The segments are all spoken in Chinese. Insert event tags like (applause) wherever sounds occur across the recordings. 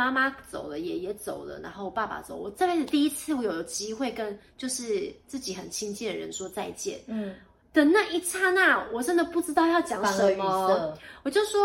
妈妈走了，爷爷走了，然后爸爸走，我这辈子第一次我有机会跟就是自己很亲近的人说再见。嗯，的那一刹那，我真的不知道要讲什么，我就说。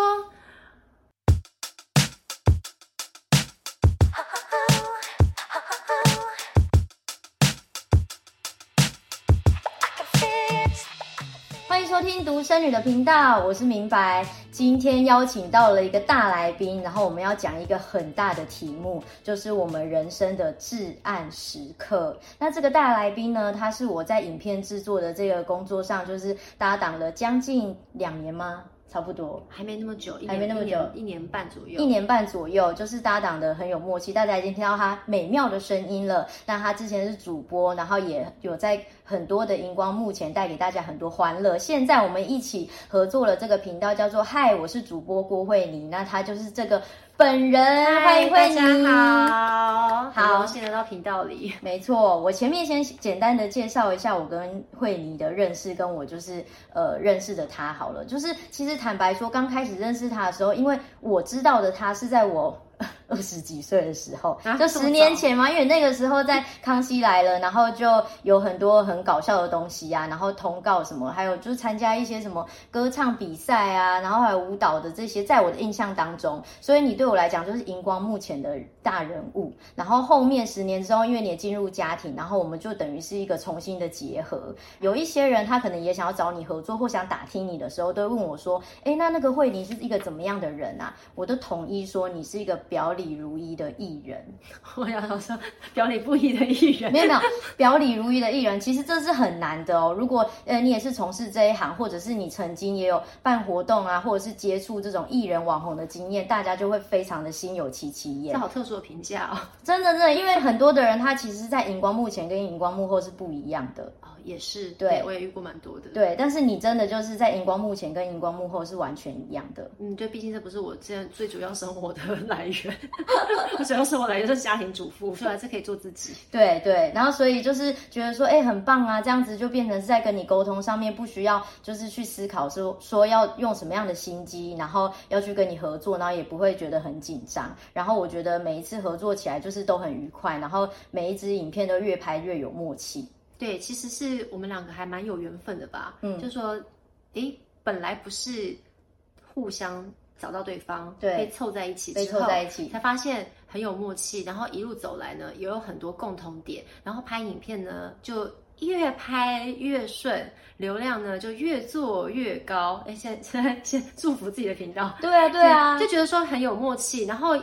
生女的频道，我是明白。今天邀请到了一个大来宾，然后我们要讲一个很大的题目，就是我们人生的至暗时刻。那这个大来宾呢，他是我在影片制作的这个工作上，就是搭档了将近两年吗？差不多，还没那么久，还没那么久，一年，半左右，一年半左右，就是搭档的很有默契。大家已经听到他美妙的声音了。那他之前是主播，然后也有在很多的荧光幕前带给大家很多欢乐。现在我们一起合作了这个频道，叫做“嗨，我是主播郭慧妮”。那她就是这个。本人，欢迎慧妮，大家好，好，现在到频道里，没错，我前面先简单的介绍一下我跟慧妮的认识，跟我就是呃认识的她好了，就是其实坦白说，刚开始认识她的时候，因为我知道的她是在我。二十几岁的时候，啊、就十年前嘛，因为那个时候在《康熙来了》，然后就有很多很搞笑的东西啊，然后通告什么，还有就是参加一些什么歌唱比赛啊，然后还有舞蹈的这些，在我的印象当中，所以你对我来讲就是荧光幕前的大人物。然后后面十年之后，因为你也进入家庭，然后我们就等于是一个重新的结合。有一些人他可能也想要找你合作，或想打听你的时候，都会问我说：“哎，那那个慧妮是一个怎么样的人啊？”我都统一说你是一个表里如一的艺人，(laughs) 我想说表里不一的艺人，没有没有表里如一的艺人，其实这是很难的哦。如果呃你也是从事这一行，或者是你曾经也有办活动啊，或者是接触这种艺人网红的经验，大家就会非常的心有戚戚焉。这好特殊的评价哦，(laughs) 真的真的，因为很多的人他其实，在荧光幕前跟荧光幕后是不一样的。也是，对，我也遇过蛮多的。对，但是你真的就是在荧光幕前跟荧光幕后是完全一样的。嗯，对，毕竟这不是我现在最主要生活的来源，(laughs) 我主要生活来源是家庭主妇，所以还是可以做自己。对对，然后所以就是觉得说，哎，很棒啊，这样子就变成是在跟你沟通上面不需要就是去思考说说要用什么样的心机，然后要去跟你合作，然后也不会觉得很紧张。然后我觉得每一次合作起来就是都很愉快，然后每一支影片都越拍越有默契。对，其实是我们两个还蛮有缘分的吧。嗯，就说，诶，本来不是互相找到对方，对，被凑在一起之后，被凑在一起，才发现很有默契。然后一路走来呢，也有很多共同点。然后拍影片呢，就越拍越顺，流量呢就越做越高。诶，现在 (laughs) 现在先祝福自己的频道。对啊，对啊，就觉得说很有默契。然后。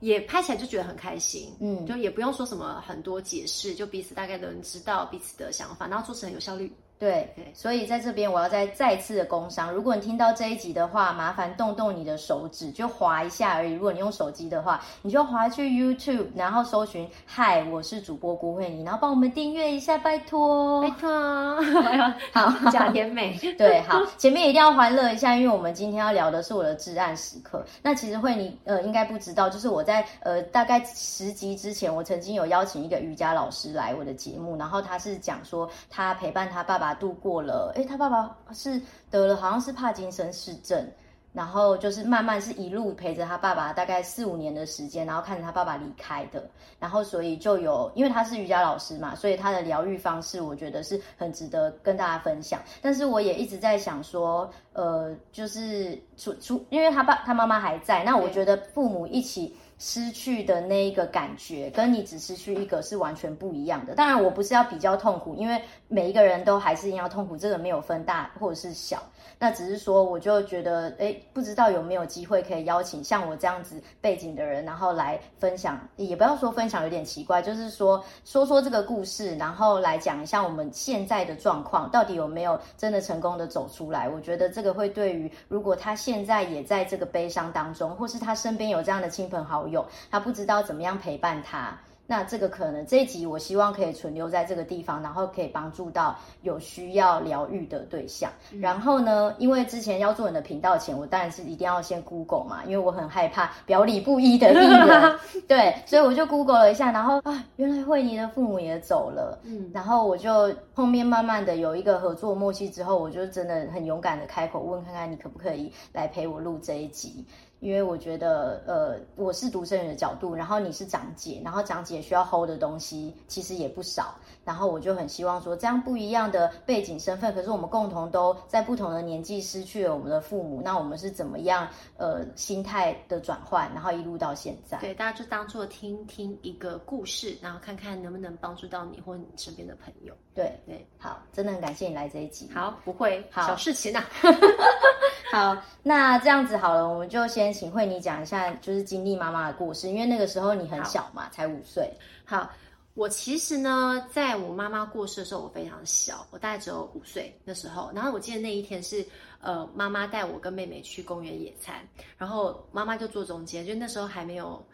也拍起来就觉得很开心，嗯，就也不用说什么很多解释，就彼此大概都能知道彼此的想法，然后做事很有效率。对，所以在这边我要再再次的工商，如果你听到这一集的话，麻烦动动你的手指，就划一下而已。如果你用手机的话，你就划去 YouTube，然后搜寻“嗨，我是主播郭慧妮”，然后帮我们订阅一下，拜托，拜托。(laughs) 好，假甜美。(laughs) 对，好，前面一定要欢乐一下，因为我们今天要聊的是我的至暗时刻。那其实慧妮呃应该不知道，就是我在呃大概十集之前，我曾经有邀请一个瑜伽老师来我的节目，然后他是讲说他陪伴他爸爸。度过了，诶，他爸爸是得了，好像是帕金森氏症，然后就是慢慢是一路陪着他爸爸，大概四五年的时间，然后看着他爸爸离开的，然后所以就有，因为他是瑜伽老师嘛，所以他的疗愈方式，我觉得是很值得跟大家分享。但是我也一直在想说，呃，就是除除，因为他爸他妈妈还在，那我觉得父母一起。失去的那一个感觉，跟你只失去一个是完全不一样的。当然，我不是要比较痛苦，因为每一个人都还是一样痛苦，这个没有分大或者是小。那只是说，我就觉得，哎，不知道有没有机会可以邀请像我这样子背景的人，然后来分享，也不要说分享有点奇怪，就是说说说这个故事，然后来讲一下我们现在的状况，到底有没有真的成功的走出来？我觉得这个会对于如果他现在也在这个悲伤当中，或是他身边有这样的亲朋好友，他不知道怎么样陪伴他。那这个可能这一集我希望可以存留在这个地方，然后可以帮助到有需要疗愈的对象。嗯。然后呢，因为之前要做你的频道前，我当然是一定要先 Google 嘛，因为我很害怕表里不一的艺人。(laughs) 对，所以我就 Google 了一下，然后啊，原来惠妮的父母也走了。嗯，然后我就后面慢慢的有一个合作默契之后，我就真的很勇敢的开口问看看你可不可以来陪我录这一集。因为我觉得，呃，我是独生女的角度，然后你是长姐，然后长姐需要 hold 的东西其实也不少，然后我就很希望说，这样不一样的背景身份，可是我们共同都在不同的年纪失去了我们的父母，那我们是怎么样，呃，心态的转换，然后一路到现在。对，大家就当做听听一个故事，然后看看能不能帮助到你或你身边的朋友。对对，好，真的很感谢你来这一集。好，不会，好小事情啊。(laughs) 好，那这样子好了，我们就先请慧妮讲一下，就是经历妈妈的故事，因为那个时候你很小嘛，才五岁。好，我其实呢，在我妈妈过世的时候，我非常小，我大概只有五岁那时候。然后我记得那一天是，呃，妈妈带我跟妹妹去公园野餐，然后妈妈就坐中间，就那时候还没有。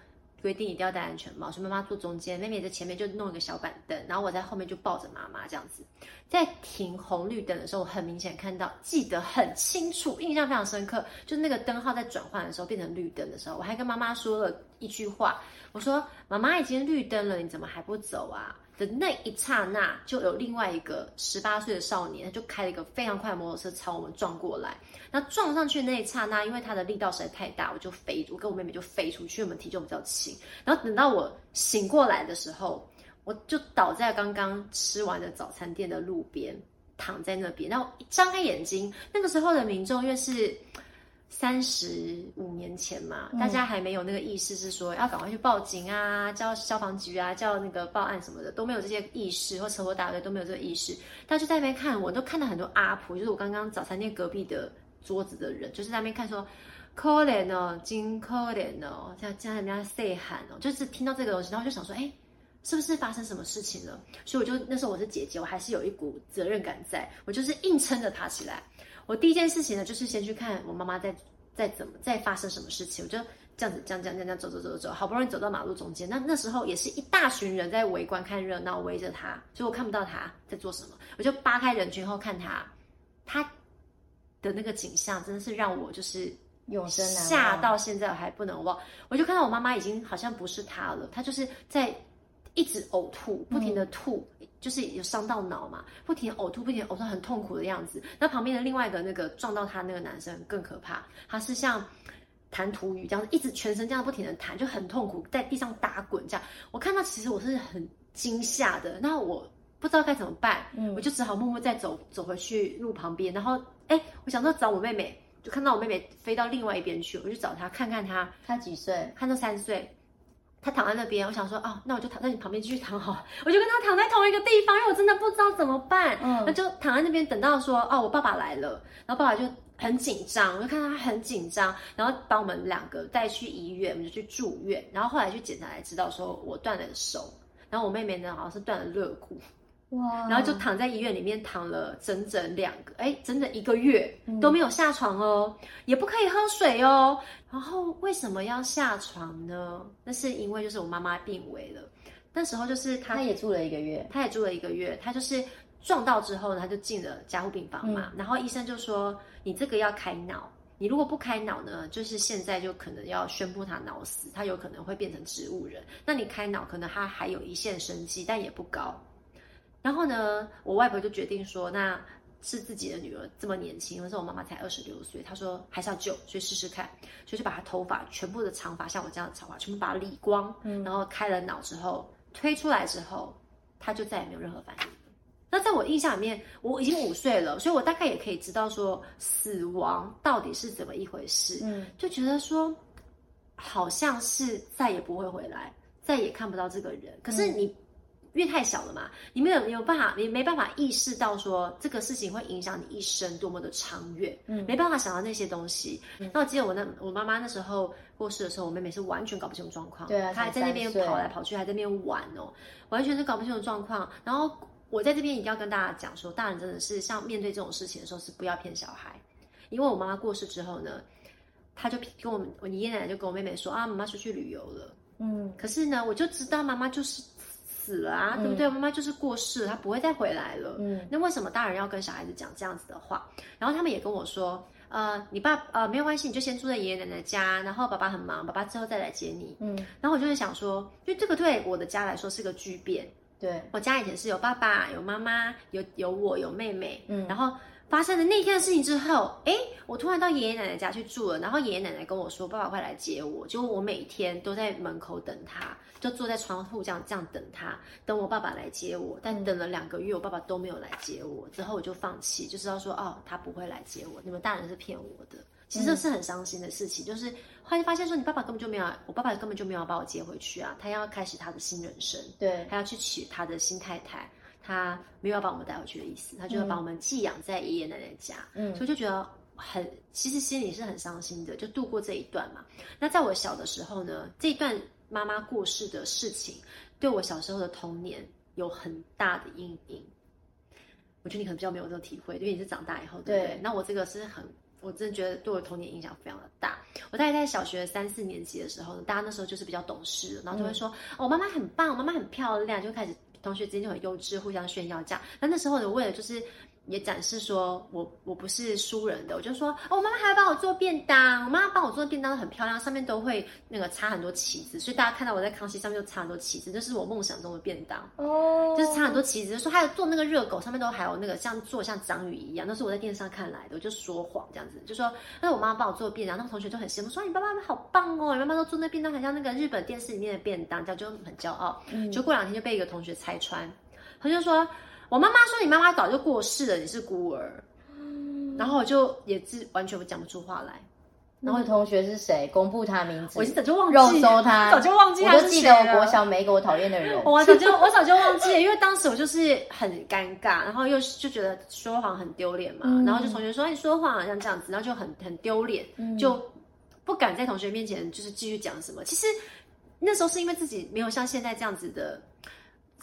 规定一定要戴安全帽，所以妈妈坐中间，妹妹在前面就弄一个小板凳，然后我在后面就抱着妈妈这样子。在停红绿灯的时候，我很明显看到，记得很清楚，印象非常深刻，就是那个灯号在转换的时候变成绿灯的时候，我还跟妈妈说了一句话，我说：“妈妈已经绿灯了，你怎么还不走啊？”的那一刹那，就有另外一个十八岁的少年，他就开了一个非常快的摩托车朝我们撞过来。那撞上去的那一刹那，因为他的力道实在太大，我就飞，我跟我妹妹就飞出去。我们体重比较轻。然后等到我醒过来的时候，我就倒在刚刚吃完的早餐店的路边，躺在那边。然后一张开眼睛，那个时候的民众因为是。三十五年前嘛，大家还没有那个意识，是说要赶快去报警啊，叫消防局啊，叫那个报案什么的，都没有这些意识，或车祸大队都没有这个意识。大家就在那边看，我都看到很多阿婆，就是我刚刚早餐店隔壁的桌子的人，就是在那边看说，可怜哦，真可怜哦，这样这样人家细喊哦，就是听到这个东西，然后我就想说，哎，是不是发生什么事情了？所以我就那时候我是姐姐，我还是有一股责任感在，我就是硬撑着爬起来。我第一件事情呢，就是先去看我妈妈在在怎么在发生什么事情。我就这样子这样这样这样走走走走走，好不容易走到马路中间。那那时候也是一大群人在围观看热闹，围着她，所以我看不到她在做什么。我就扒开人群后看她，她的那个景象真的是让我就是永生吓到现在我还不能忘。我就看到我妈妈已经好像不是她了，她就是在一直呕吐，不停的吐。嗯就是有伤到脑嘛，不停呕吐，不停呕吐，很痛苦的样子。那旁边的另外一个那个撞到他那个男生更可怕，他是像弹涂鱼这样，一直全身这样不停的弹，就很痛苦，在地上打滚这样。我看到其实我是很惊吓的，那我不知道该怎么办，嗯，我就只好默默再走走回去路旁边，然后哎，我想说找我妹妹，就看到我妹妹飞到另外一边去，我就找她看看她，她几岁？看到三岁。他躺在那边，我想说哦，那我就躺在你旁边继续躺好，我就跟他躺在同一个地方，因为我真的不知道怎么办。嗯，那就躺在那边等到说哦，我爸爸来了，然后爸爸就很紧张，我就看到他很紧张，然后把我们两个带去医院，我们就去住院，然后后来去检查才知道说我断了手，然后我妹妹呢好像是断了肋骨。哇！然后就躺在医院里面躺了整整两个，哎，整整一个月都没有下床哦，嗯、也不可以喝水哦。然后为什么要下床呢？那是因为就是我妈妈病危了，那时候就是她，她也住了一个月，她也住了一个月。她就是撞到之后呢，她就进了加护病房嘛。嗯、然后医生就说：“你这个要开脑，你如果不开脑呢，就是现在就可能要宣布她脑死，她有可能会变成植物人。那你开脑，可能她还有一线生机，但也不高。”然后呢，我外婆就决定说，那是自己的女儿这么年轻，那时候我妈妈才二十六岁，她说还是要救，所以试试看，所以就把她头发全部的长发，像我这样的长发，全部把它理光，嗯，然后开了脑之后推出来之后，她就再也没有任何反应。那在我印象里面，我已经五岁了，所以我大概也可以知道说死亡到底是怎么一回事，嗯，就觉得说好像是再也不会回来，再也看不到这个人，可是你。嗯因为太小了嘛，你没有有办法，你没办法意识到说这个事情会影响你一生多么的长远，嗯，没办法想到那些东西。嗯、那我记得我那我妈妈那时候过世的时候，我妹妹是完全搞不清楚状况，对啊，她还在那边跑来跑去，还在那边玩哦，完全是搞不清楚状况。然后我在这边一定要跟大家讲说，大人真的是像面对这种事情的时候是不要骗小孩，因为我妈妈过世之后呢，她就跟我们我爷爷奶奶就跟我妹妹说啊，妈妈出去旅游了，嗯，可是呢，我就知道妈妈就是。死了啊，对不对？妈妈就是过世了，她不会再回来了。嗯，那为什么大人要跟小孩子讲这样子的话？然后他们也跟我说，呃，你爸呃没有关系，你就先住在爷爷奶奶家，然后爸爸很忙，爸爸之后再来接你。嗯，然后我就会想说，因为这个对我的家来说是个巨变。对，我家以前是有爸爸、有妈妈、有有我、有妹妹。嗯，然后。发生了那天的事情之后，哎，我突然到爷爷奶奶家去住了，然后爷爷奶奶跟我说：“爸爸快来接我。”结果我每天都在门口等他，就坐在窗户这样这样等他，等我爸爸来接我。但等了两个月，我爸爸都没有来接我，之后我就放弃，就知道说：“哦，他不会来接我，你们大人是骗我的。”其实这是很伤心的事情，就是后来发现说，你爸爸根本就没有，我爸爸根本就没有把我接回去啊，他要开始他的新人生，对，他要去娶他的新太太。他没有要把我们带回去的意思，他就要把我们寄养在爷爷奶奶家，嗯，所以就觉得很，其实心里是很伤心的，就度过这一段嘛。那在我小的时候呢，这一段妈妈过世的事情，对我小时候的童年有很大的阴影。我觉得你可能比较没有这种体会，因为你是长大以后，对不对？对。那我这个是很，我真的觉得对我童年影响非常的大。我大概在小学三四年级的时候呢，大家那时候就是比较懂事，然后就会说，嗯，哦，妈妈很棒，妈妈很漂亮，就开始。同学之间就很幼稚，互相炫耀这样。那那时候呢，为了就是也展示说我我不是输人的，我就说哦，我妈妈还要帮我做便当，我妈妈帮我做的便当很漂亮，上面都会那个插很多旗子，所以大家看到我在康熙上面就插很多旗子，这是我梦想中的便当哦，就是插很多旗子，就说还有做那个热狗，上面都还有那个像做像章鱼一样，那是我在电视上看来的，我就说谎这样子，就说那我妈妈帮我做便当，那个同学就很羡慕，说你爸爸好棒哦，你妈妈都做那便当，很像那个日本电视里面的便当，这样就很骄傲。嗯，就过两天就被一个同学拆穿。他就说：“我妈妈说你妈妈早就过世了，你是孤儿。”然后我就也是完全讲不出话来。然后同学是谁？公布他名字。我早就忘记。肉搜他，早就忘记他。我就记得我国小每一个我讨厌的人。(laughs) 我早就我早就忘记了，因为当时我就是很尴尬，然后又就觉得说谎很丢脸嘛。嗯、然后就同学说：“你说谎好像这样子。”然后就很很丢脸，嗯、就不敢在同学面前就是继续讲什么。其实那时候是因为自己没有像现在这样子的。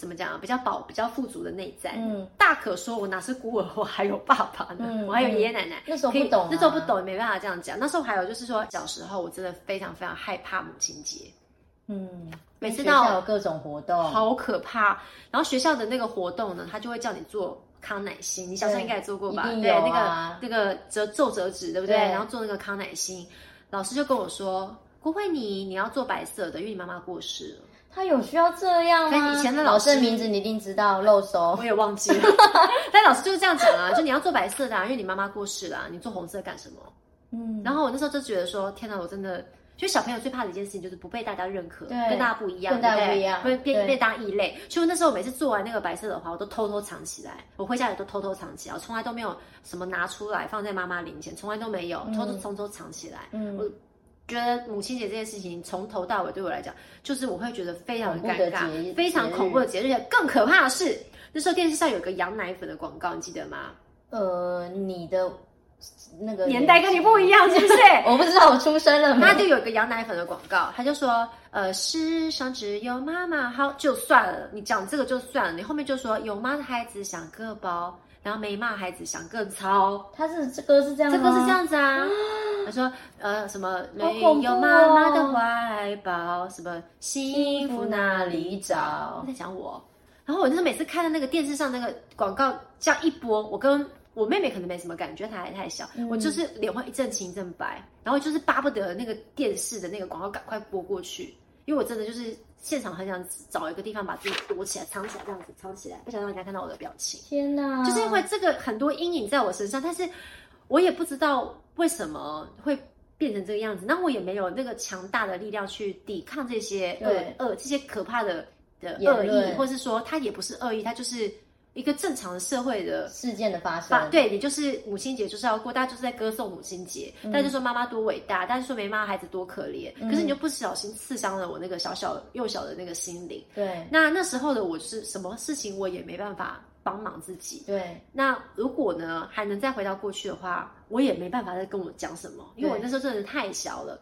怎么讲？比较饱、比较富足的内在，嗯，大可说我哪是孤儿，我还有爸爸呢，嗯、我还有爷爷奶奶。那时候不懂、啊，那时候不懂，也没办法这样讲。那时候还有就是说，小时候我真的非常非常害怕母亲节，嗯，每次到有各种活动，好可怕。然后学校的那个活动呢，他就会叫你做康乃馨，你小时候应该也做过吧？对，那个那个折皱折纸，对不对？对，然后做那个康乃馨，老师就跟我说，郭慧妮，你要做白色的，因为你妈妈过世了。他有需要这样吗？以前的老师，的名字你一定知道，肉搜我也忘记了。(laughs) 但老师就是这样讲啊，就你要做白色的啊，因为你妈妈过世了啊，你做红色干什么？嗯。然后我那时候就觉得说，天哪，我真的，就小朋友最怕的一件事情就是不被大家认可，跟大家不一样，跟大家不一样，会变被当异类。所以那时候我每次做完那个白色的花，我都偷偷藏起来，我回家也都偷偷藏起来，我从来都没有什么拿出来放在妈妈灵前，从来都没有，偷偷偷偷藏起来。嗯。我。觉得母亲节这件事情从头到尾对我来讲，就是我会觉得非常的尴尬，非常恐怖的节日。而且更可怕的是，那时候电视上有个羊奶粉的广告，你记得吗？呃，你的那个年代跟你不一样，是不是？(laughs) 我不知道我出生了没。他就有一个羊奶粉的广告，他就说：“呃，世上只有妈妈好，就算了，你讲这个就算了，你后面就说有妈的孩子想个宝。”然后没骂孩子想更操，他是这歌是这样吗？这歌是这样子啊。(gasps) 他说呃什么没有妈妈的怀抱，什么幸福哪里找？在讲我。然后我就是每次看到那个电视上那个广告这样一播，我跟我妹妹可能没什么感觉，她还太小，嗯、我就是脸会一阵青一阵白，然后就是巴不得那个电视的那个广告赶快播过去，因为我真的就是。现场很想找一个地方把自己躲起来、藏起来，这样子藏起来，不想让人家看到我的表情。天哪！就是因为这个很多阴影在我身上，但是我也不知道为什么会变成这个样子。那我也没有那个强大的力量去抵抗这些恶恶这些可怕的的恶意，论或是说他也不是恶意，他就是。一个正常的社会的事件的发生，对，你就是母亲节就是要过，大家就是在歌颂母亲节，嗯、大家就说妈妈多伟大，但是说没妈妈孩子多可怜，嗯、可是你就不小心刺伤了我那个小小幼小的那个心灵。对，那那时候的我是什么事情我也没办法帮忙自己。对，那如果呢还能再回到过去的话，我也没办法再跟我讲什么，因为我那时候真的太小了，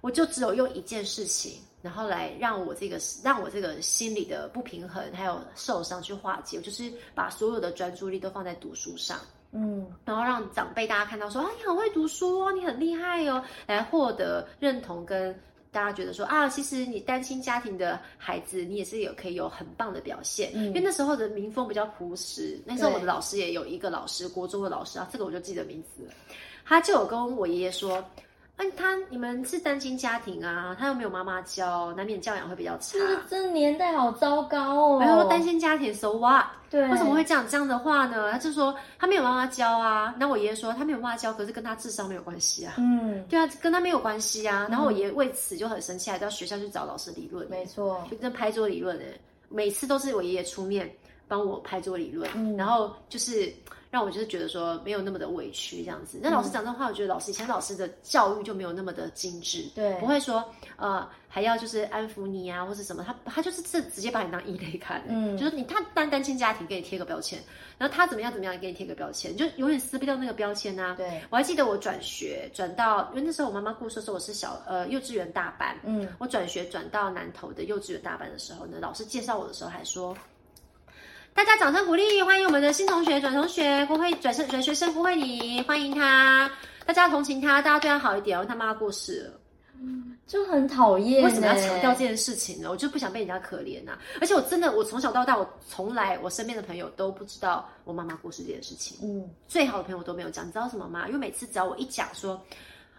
我就只有用一件事情。然后来让我这个让我这个心理的不平衡还有受伤去化解，我就是把所有的专注力都放在读书上，嗯，然后让长辈大家看到说啊，你很会读书哦，你很厉害哦，来获得认同，跟大家觉得说啊，其实你单亲家庭的孩子，你也是有可以有很棒的表现，嗯，因为那时候的民风比较朴实，那时候我的老师也有一个老师，国中的老师啊，这个我就记得名字了，他就有跟我爷爷说。那他你们是单亲家庭啊，他又没有妈妈教，难免教养会比较差。这年代好糟糕哦。没有单亲家庭，so what？对，为什么会讲这样的话呢？他就说他没有妈妈教啊。那我爷爷说他没有妈妈教，可是跟他智商没有关系啊。嗯，对啊，跟他没有关系啊。然后我爷爷为此就很生气，还到学校去找老师理论。没错，就跟拍桌理论哎，每次都是我爷爷出面帮我拍桌理论，嗯，然后就是。让我就是觉得说没有那么的委屈这样子。那老师讲这话，我觉得老师以前老师的教育就没有那么的精致，对，不会说呃还要就是安抚你啊，或是什么，他他就是这直接把你当异类看，嗯，就是你他单单亲家庭给你贴个标签，然后他怎么样怎么样给你贴个标签，就永远撕不掉那个标签啊。对，我还记得我转学转到，因为那时候我妈妈过世的时候我是小呃幼稚园大班，嗯，我转学转到南投的幼稚园大班的时候呢，老师介绍我的时候还说。大家掌声鼓励，欢迎我们的新同学转同学，不会转生转学生不会你欢迎他，大家同情他，大家对他好一点哦。他妈过世了，嗯，就很讨厌。为什么要强调这件事情呢？我就不想被人家可怜呐、啊。而且我真的，我从小到大，我从来我身边的朋友都不知道我妈妈过世这件事情。嗯，最好的朋友都没有讲。你知道什么吗？因为每次只要我一讲说。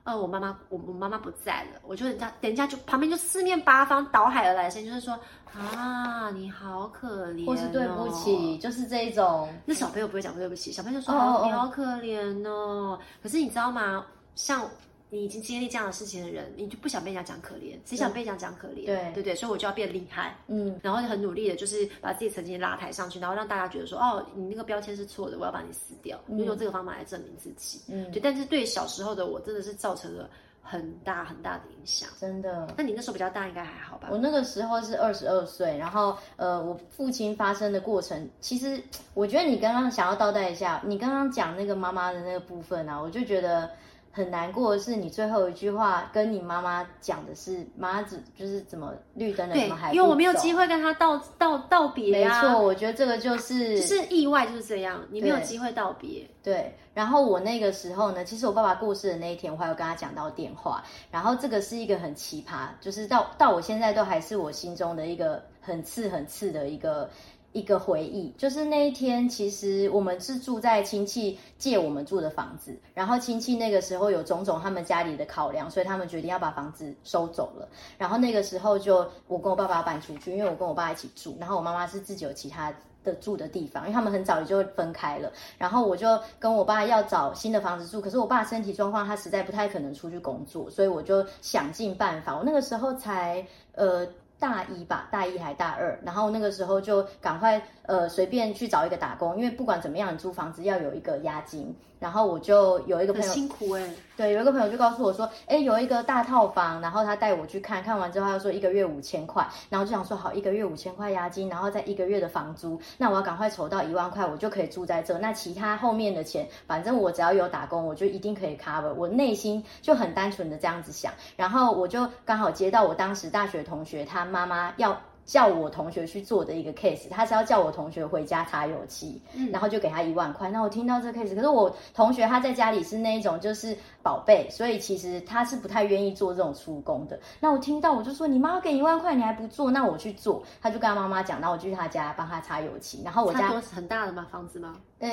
呃，我妈妈，我我妈妈不在了，我就人家，人家就旁边就四面八方倒海而来的声音，就是说啊，你好可怜、哦，或是对不起，就是这一种。那小朋友不会讲对不起，小朋友就说哦，你好可怜哦。可是你知道吗？像。你已经经历这样的事情的人，你就不想被人家讲可怜，只想被人家讲可怜？对对对，对，所以我就要变厉害，嗯，然后就很努力的，就是把自己曾经拉抬上去，然后让大家觉得说，哦，你那个标签是错的，我要把你撕掉，嗯、用这个方法来证明自己，嗯，对。但是对小时候的我，真的是造成了很大很大的影响，真的。那你那时候比较大，应该还好吧？我那个时候是二十二岁，然后呃，我父亲发生的过程，其实我觉得你刚刚想要倒带一下，你刚刚讲那个妈妈的那个部分啊，我就觉得。很难过的是，你最后一句话跟你妈妈讲的是，妈子就是怎么绿灯了，怎么还？因为我没有机会跟他道道道别啊。没错，我觉得这个就是就是意外，就是这样，你没有机会道别。对，然后我那个时候呢，其实我爸爸过世的那一天，我还有跟他讲到电话，然后这个是一个很奇葩，就是到到我现在都还是我心中的一个很刺很刺的一个。一个回忆，就是那一天，其实我们是住在亲戚借我们住的房子，然后亲戚那个时候有种种他们家里的考量，所以他们决定要把房子收走了。然后那个时候就我跟我爸爸搬出去，因为我跟我爸一起住，然后我妈妈是自己有其他的住的地方，因为他们很早就分开了。然后我就跟我爸要找新的房子住，可是我爸身体状况他实在不太可能出去工作，所以我就想尽办法。我那个时候才呃。大一吧，大一还大二，然后那个时候就赶快呃随便去找一个打工，因为不管怎么样，你租房子要有一个押金。然后我就有一个朋友，很辛苦哎、欸，对，有一个朋友就告诉我说，哎，有一个大套房，然后他带我去看看完之后，他说一个月五千块，然后就想说好，一个月五千块押金，然后再一个月的房租，那我要赶快筹到一万块，我就可以住在这。那其他后面的钱，反正我只要有打工，我就一定可以 cover。我内心就很单纯的这样子想，然后我就刚好接到我当时大学同学他妈妈要。叫我同学去做的一个 case，他是要叫我同学回家擦油漆，嗯，然后就给他一万块。那我听到这个 case，可是我同学他在家里是那一种就是宝贝，所以其实他是不太愿意做这种出工的。那我听到我就说，你妈给一万块，你还不做，那我去做。他就跟他妈妈讲，那我就去他家帮他擦油漆。然后我家很大的吗？房子吗？呃，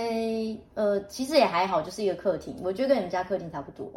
呃，其实也还好，就是一个客厅，我觉得跟你们家客厅差不多，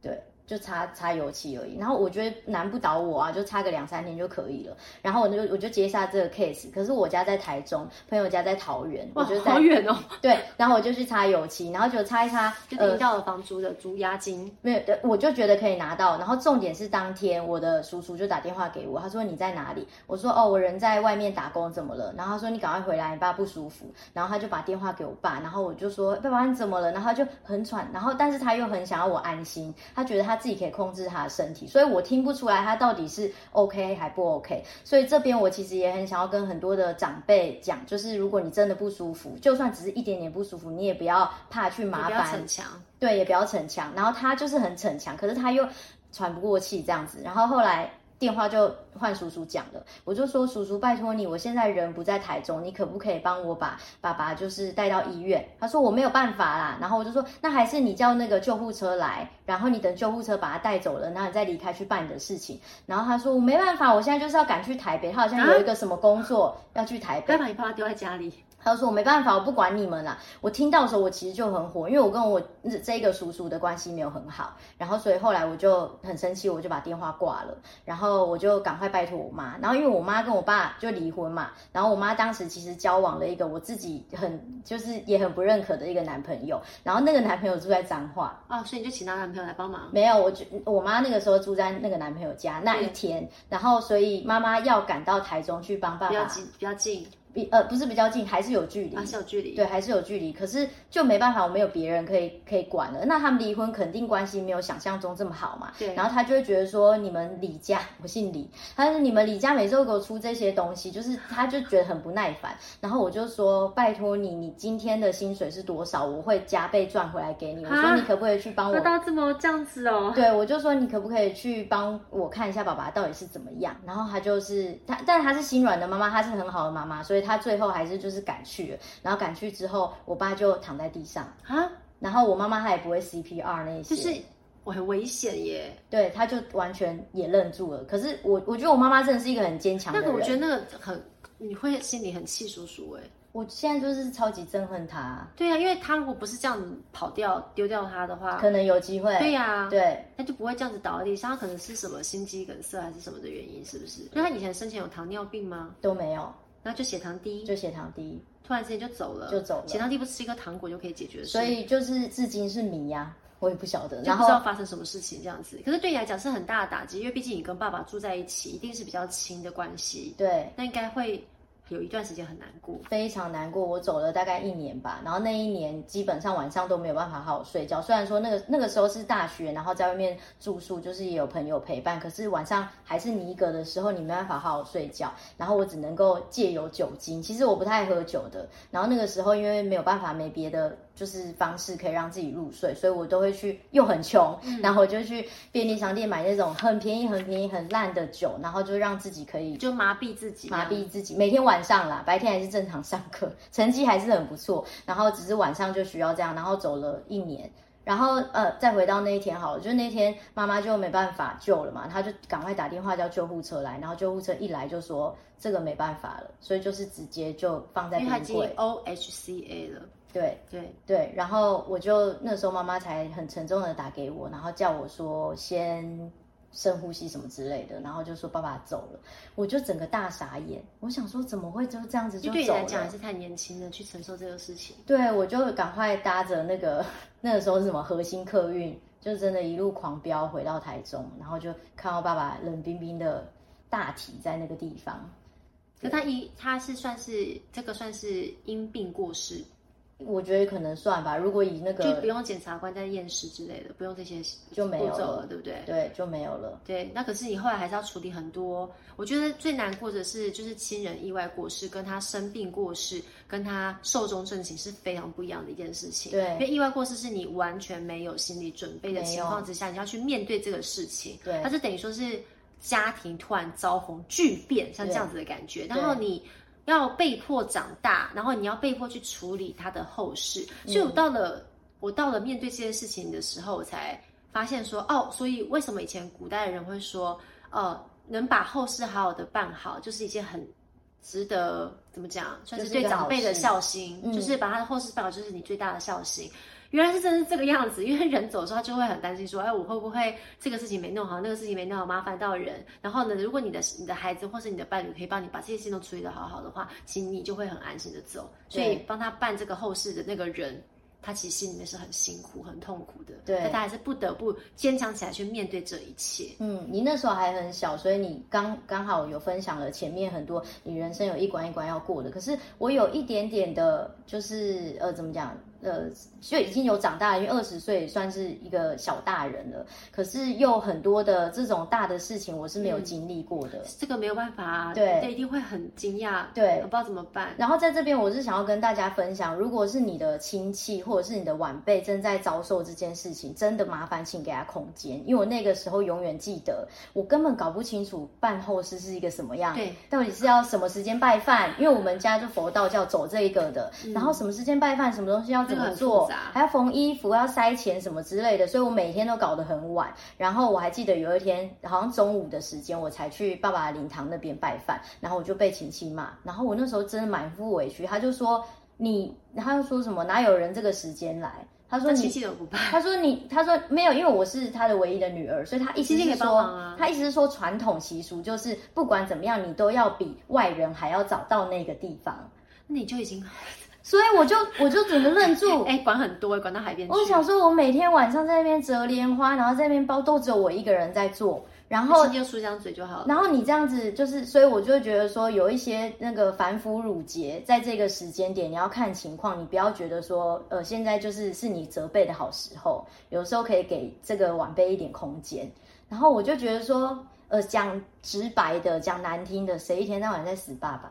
对。就擦擦油漆而已，然后我觉得难不倒我啊，就擦个两三天就可以了。然后我就我就接下这个 case，可是我家在台中，朋友家在桃园，我觉得好远哦。对，然后我就去擦油漆，然后就擦一擦，就领到了房租的租押金。呃、没有，对，我就觉得可以拿到。然后重点是当天我的叔叔就打电话给我，他说你在哪里？我说哦，我人在外面打工，怎么了？然后他说你赶快回来，你爸不舒服。然后他就把电话给我爸，然后我就说爸爸你怎么了？然后他就很喘，然后但是他又很想要我安心，他觉得他自己可以控制他的。身体，所以我听不出来他到底是 OK 还不 OK。所以这边我其实也很想要跟很多的长辈讲，就是如果你真的不舒服，就算只是一点点不舒服，你也不要怕去麻烦，逞强，对，也不要逞强。然后他就是很逞强，可是他又喘不过气这样子。然后后来。电话就换叔叔讲了，我就说叔叔，拜托你，我现在人不在台中，你可不可以帮我把爸爸就是带到医院？他说我没有办法啦，然后我就说那还是你叫那个救护车来，然后你等救护车把他带走了，然后你再离开去办你的事情。然后他说我没办法，我现在就是要赶去台北，他好像有一个什么工作要去台北，该把你爸爸丢在家里。他就说：“我没办法，我不管你们了。”我听到的时候，我其实就很火，因为我跟我这个叔叔的关系没有很好，然后所以后来我就很生气，我就把电话挂了，然后我就赶快拜托我妈。然后因为我妈跟我爸就离婚嘛，然后我妈当时其实交往了一个我自己很就是也很不认可的一个男朋友，然后那个男朋友住在彰化哦，所以你就请他男朋友来帮忙？没有，我就我妈那个时候住在那个男朋友家那一天，然后所以妈妈要赶到台中去帮爸爸，比较近，比较近。比呃不是比较近，还是有距离，还是有距离，对，还是有距离。可是就没办法，我没有别人可以可以管了。那他们离婚，肯定关系没有想象中这么好嘛。对。然后他就会觉得说，你们李家，我姓李，他说你们李家每周给我出这些东西，就是他就觉得很不耐烦。然后我就说，拜托你，你今天的薪水是多少？我会加倍赚回来给你。我说你可不可以去帮我？到这么这样子哦？对，我就说你可不可以去帮我看一下爸爸到底是怎么样？然后他就是他，但他是心软的妈妈，他是很好的妈妈，所以他最后还是。就是赶去了，然后赶去之后，我爸就躺在地上啊，然后我妈妈她也不会 CPR 那些，就是我很危险耶。对，他就完全也愣住了。可是我我觉得我妈妈真的是一个很坚强的人。那个我觉得那个很，你会心里很气叔叔哎。我现在就是超级憎恨他。对啊，因为他如果不是这样子跑掉丢掉他的话，可能有机会。对呀、啊，对，他就不会这样子倒在地上。他可能是什么心肌梗塞还是什么的原因，是不是？那他以前生前有糖尿病吗？都没有。然后就血糖低，就血糖低，突然之间就走了，就走了。血糖低不吃一个糖果就可以解决，所以就是至今是谜呀，我也不晓得，就不知道发生什么事情这样子。可是对你来讲是很大的打击，因为毕竟你跟爸爸住在一起，一定是比较亲的关系。对，那应该会。有一段时间很难过，非常难过。我走了大概一年吧，然后那一年基本上晚上都没有办法好好睡觉。虽然说那个那个时候是大学，然后在外面住宿，就是也有朋友陪伴，可是晚上还是你一个的时候，你没办法好好睡觉。然后我只能够借由酒精，其实我不太喝酒的。然后那个时候因为没有办法，没别的。就是方式可以让自己入睡，所以我都会去，又很穷，嗯、然后我就去便利商店买那种很便宜、很便宜、很烂的酒，然后就让自己可以就麻痹自己，麻痹自己。每天晚上啦，白天还是正常上课，成绩还是很不错，然后只是晚上就需要这样，然后走了一年，然后呃，再回到那一天好了，就那天妈妈就没办法救了嘛，她就赶快打电话叫救护车来，然后救护车一来就说这个没办法了，所以就是直接就放在冰柜 OHCA 了。对对对，然后我就那时候妈妈才很沉重的打给我，然后叫我说先深呼吸什么之类的，然后就说爸爸走了，我就整个大傻眼，我想说怎么会就这样子就走了？对你来讲还是太年轻了，去承受这个事情。对，我就赶快搭着那个 (laughs) 那个时候是什么核心客运，就真的一路狂飙回到台中，然后就看到爸爸冷冰冰的大体在那个地方。可他一他是算是这个算是因病过世。我觉得可能算吧，如果以那个就不用检察官在验尸之类的，不用这些就没有了，对不对？对，就没有了。对，那可是你后来还是要处理很多。我觉得最难过的是，就是亲人意外过世，跟他生病过世，跟他寿终正寝是非常不一样的一件事情。对，因为意外过世是你完全没有心理准备的情况之下，你要去面对这个事情。对，它就等于说是家庭突然遭逢巨变，像这样子的感觉，然后你。要被迫长大，然后你要被迫去处理他的后事，所以我到了、嗯、我到了面对这件事情的时候，我才发现说，哦，所以为什么以前古代的人会说，呃，能把后事好好的办好，就是一件很值得怎么讲，算是对长辈的孝心，就是，就是把他的后事办好，就是你最大的孝心。原来是真是这个样子，因为人走的时候，他就会很担心说，哎，我会不会这个事情没弄好，那个事情没弄好，麻烦到人。然后呢，如果你的你的孩子或是你的伴侣可以帮你把这些事情都处理得好好的话，其实你就会很安心的走。所以帮他办这个后事的那个人，他其实心里面是很辛苦、很痛苦的。对，但他还是不得不坚强起来去面对这一切。嗯，你那时候还很小，所以你刚刚好有分享了前面很多你人生有一关一关要过的。可是我有一点点的，就是呃，怎么讲？呃，就已经有长大了，因为二十岁算是一个小大人了。可是又很多的这种大的事情，我是没有经历过的。嗯，这个没有办法啊，对，对，一定会很惊讶，对，我不知道怎么办。然后在这边，我是想要跟大家分享，如果是你的亲戚或者是你的晚辈正在遭受这件事情，真的麻烦请给他空间，因为我那个时候永远记得，我根本搞不清楚办后事是一个什么样，对，到底是要什么时间拜饭，因为我们家就佛道教走这一个的，嗯，然后什么时间拜饭，什么东西要。怎么做，还要缝衣服，要塞钱什么之类的，所以我每天都搞得很晚。然后我还记得有一天，好像中午的时间，我才去爸爸的灵堂那边拜饭，然后我就被亲戚骂，然后我那时候真的满腹委屈，他就说你，他就说什么哪有人这个时间来？他说你，他说你，他说没有，因为我是他的唯一的女儿，所以他意思是说，啊、他意思是说传统习俗就是不管怎么样，你都要比外人还要早到那个地方。那你就已经，所以我就我就整个愣住，(laughs) 哎、欸，管很多，管到海边去。我想说，我每天晚上在那边折莲花，然后在那边包，都只有我一个人在做。然后就漱张嘴就好了。然后你这样子就是，所以我就会觉得说，有一些那个凡夫乳节，在这个时间点，你要看情况，你不要觉得说，呃，现在就是是你责备的好时候，有时候可以给这个晚辈一点空间。然后我就觉得说，呃，讲直白的，讲难听的，谁一天到晚在死爸爸？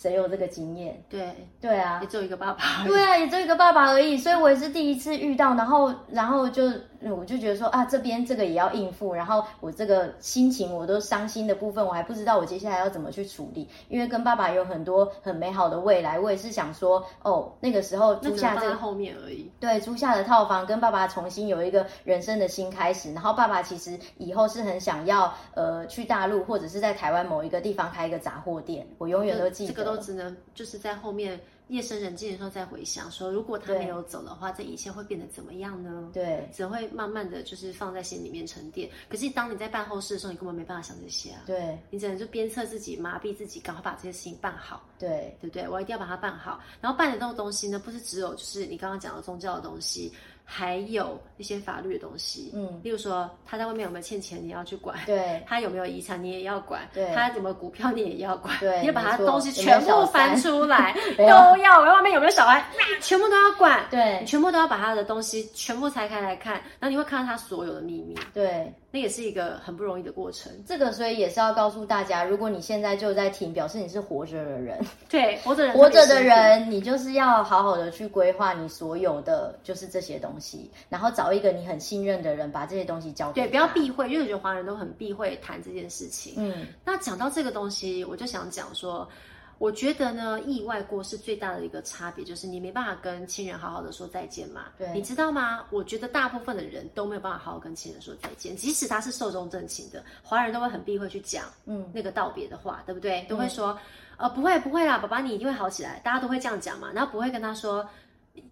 谁有这个经验？对对啊，也只有一个爸爸。对啊，也只有一个爸爸而已，所以我也是第一次遇到，然后然后就我就觉得说啊，这边这个也要应付，然后我这个心情我都伤心的部分，我还不知道我接下来要怎么去处理，因为跟爸爸有很多很美好的未来，我也是想说哦，那个时候租下这个后面而已，对，租下的套房跟爸爸重新有一个人生的新开始，然后爸爸其实以后是很想要呃去大陆或者是在台湾某一个地方开一个杂货店，我永远都记得。这个都只能就是在后面夜深人静的时候再回想，说如果他没有走的话，这一切会变得怎么样呢？对，只会慢慢的就是放在心里面沉淀。可是当你在办后事的时候，你根本没办法想这些啊。对，你只能就鞭策自己，麻痹自己，赶快把这些事情办好。对，对不对？我一定要把它办好。然后办的这种东西呢，不是只有就是你刚刚讲的宗教的东西。还有一些法律的东西，嗯，例如说他在外面有没有欠钱，你要去管；对，(laughs) 他有没有遗产，你也要管；对，他有没有股票，你也要管。对，你要把他东西全部翻出来，都要。外面有没有小孩，全部都要管。对，你全部都要把他的东西全部拆开来看，然后你会看到他所有的秘密。对。那也是一个很不容易的过程，这个所以也是要告诉大家，如果你现在就在听，表示你是活着的人，(laughs) 对，活着人活着的人，你就是要好好的去规划你所有的就是这些东西，然后找一个你很信任的人，把这些东西交给他。对，不要避讳，因为我觉得华人都很避讳谈这件事情。嗯，那讲到这个东西，我就想讲说。我觉得呢，意外过世最大的一个差别就是你没办法跟亲人好好的说再见嘛。对，你知道吗？我觉得大部分的人都没有办法好好跟亲人说再见，即使他是寿终正寝的，华人都会很避讳去讲，嗯，那个道别的话，对不对？都会说，呃，不会不会啦，爸爸你一定会好起来，大家都会这样讲嘛。然后不会跟他说，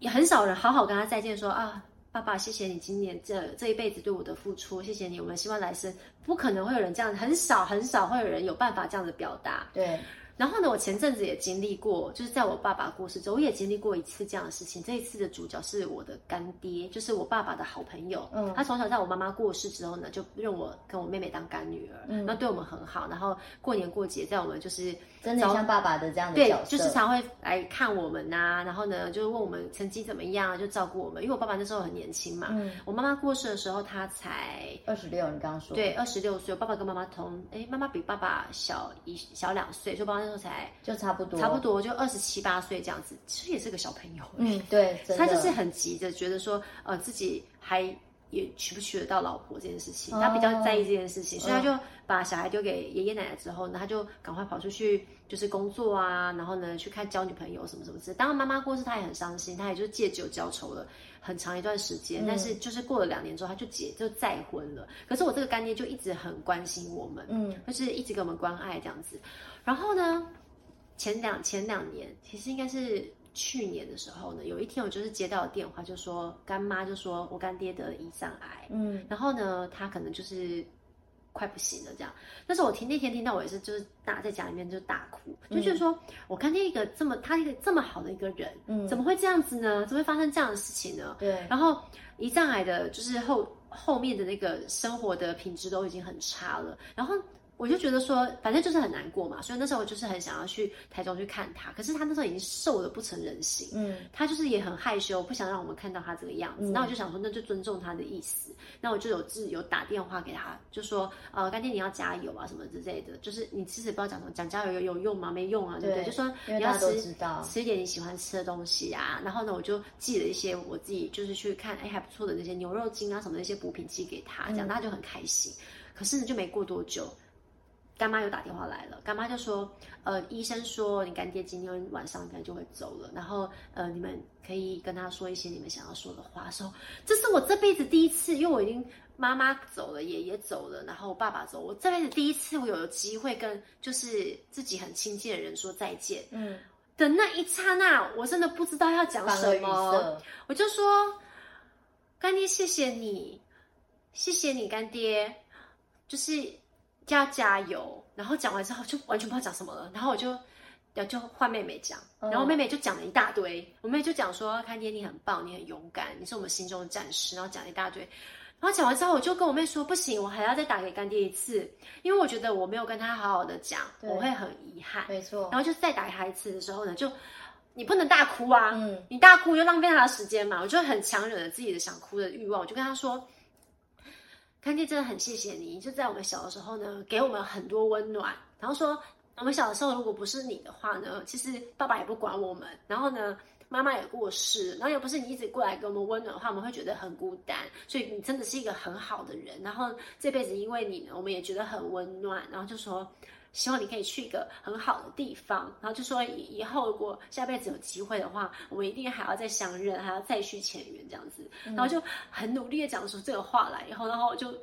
也很少人好好跟他再见说，说啊，爸爸谢谢你今年这这一辈子对我的付出，谢谢你，我们希望来生不可能会有人这样，很少很少会有人有办法这样子表达，对。然后呢，我前阵子也经历过，就是在我爸爸过世之后，我也经历过一次这样的事情。这一次的主角是我的干爹，就是我爸爸的好朋友。嗯，他从小在我妈妈过世之后呢，就认我跟我妹妹当干女儿，嗯，那对我们很好。然后过年过节，在我们就是真的像爸爸的这样的对，就是常会来看我们呐、啊。然后呢，就是问我们成绩怎么样，就照顾我们。因为我爸爸那时候很年轻嘛，嗯，我妈妈过世的时候他才二十六，你刚刚说对，二十六岁。我爸爸跟妈妈同，哎，妈妈比爸爸小一小两岁，所以爸爸。那时候才就差不多，差不多就二十七八岁这样子，其实也是个小朋友。嗯，对，他就是很急着，觉得说，呃，自己还也娶不娶得到老婆这件事情，他比较在意这件事情，哦、所以他就把小孩丢给爷爷奶奶之后呢，他就赶快跑出去就是工作啊，然后呢去看交女朋友什么什么之类。当然妈妈过世，他也很伤心，他也就借酒浇愁了很长一段时间。嗯、但是就是过了两年之后，他就结就再婚了。可是我这个干爹就一直很关心我们，嗯，就是一直给我们关爱这样子。然后呢，前两前两年，其实应该是去年的时候呢，有一天我就是接到电话，就说干妈就说我干爹得胰脏癌，嗯，然后呢，他可能就是快不行了这样。但是我听那天听到我也是就是大在家里面就大哭，就觉得说我干爹一个这么他一个这么好的一个人，嗯，怎么会这样子呢？怎么会发生这样的事情呢？对，然后胰脏癌的就是后后面的那个生活的品质都已经很差了，然后。我就觉得说，反正就是很难过嘛，所以那时候我就是很想要去台中去看他。可是他那时候已经瘦得不成人形，嗯，他就是也很害羞，不想让我们看到他这个样子。那、嗯、我就想说，那就尊重他的意思。那我就有自有打电话给他，就说，呃，干爹你要加油啊，什么之类的。就是你其实不知道讲什么，讲加油有有用吗？没用啊，对不对？就说你要吃吃一点你喜欢吃的东西啊。然后呢，我就寄了一些我自己就是去看，哎，还不错的那些牛肉精啊什么的那些补品寄给他，这样他就很开心。可是呢，就没过多久。干妈又打电话来了，干妈就说，呃，医生说你干爹今天晚上应该就会走了，然后呃，你们可以跟他说一些你们想要说的话。说这是我这辈子第一次，因为我已经妈妈走了，爷爷走了，然后爸爸走，我这辈子第一次我有机会跟就是自己很亲近的人说再见。嗯，的那一刹那，我真的不知道要讲什么，我就说干爹，谢谢你，谢谢你干爹，就是。要加油，然后讲完之后就完全不知道讲什么了，然后我就，就就换妹妹讲，然后妹妹就讲了一大堆，我妹就讲说，干爹你很棒，你很勇敢，你是我们心中的战士，然后讲了一大堆，然后讲完之后我就跟我妹说，不行，我还要再打给干爹一次，因为我觉得我没有跟他好好的讲，我会很遗憾，没错，然后就再打给他一次的时候呢，就你不能大哭啊，嗯，你大哭又浪费他的时间嘛，我就很强忍着自己的想哭的欲望，我就跟他说。看见真的很谢谢你，就在我们小的时候呢，给我们很多温暖。然后说，我们小的时候如果不是你的话呢，其实爸爸也不管我们。然后呢，妈妈也过世。然后又不是你一直过来给我们温暖的话，我们会觉得很孤单。所以你真的是一个很好的人。然后这辈子因为你呢，我们也觉得很温暖。然后就说，希望你可以去一个很好的地方。然后就说以以后如果下辈子有机会的话，我们一定还要再相认，还要再续前缘这样子。然后就很努力的讲出这个话来以后，然后就。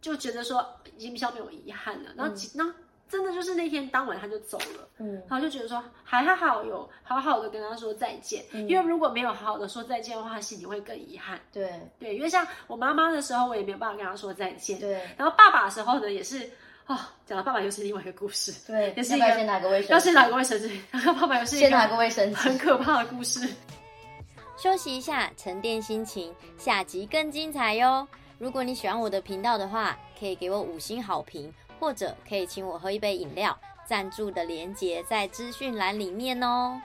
就觉得说已经比较没有遗憾了，然后那、嗯、真的就是那天当晚他就走了，嗯，然后就觉得说还好好有好好的跟他说再见，嗯、因为如果没有好好的说再见的话，他心里会更遗憾。对对，因为像我妈妈的时候，我也没有办法跟他说再见。对，然后爸爸的时候呢，也是哦，讲到爸爸又是另外一个故事。对，也是一个要先拿个卫生，要先拿个卫生纸，然后爸爸又是一个先拿个卫生纸，很可怕的故事。休息一下，沉淀心情，下集更精彩哟。如果你喜欢我的频道的话，可以给我五星好评，或者可以请我喝一杯饮料。赞助的连结在资讯栏里面哦。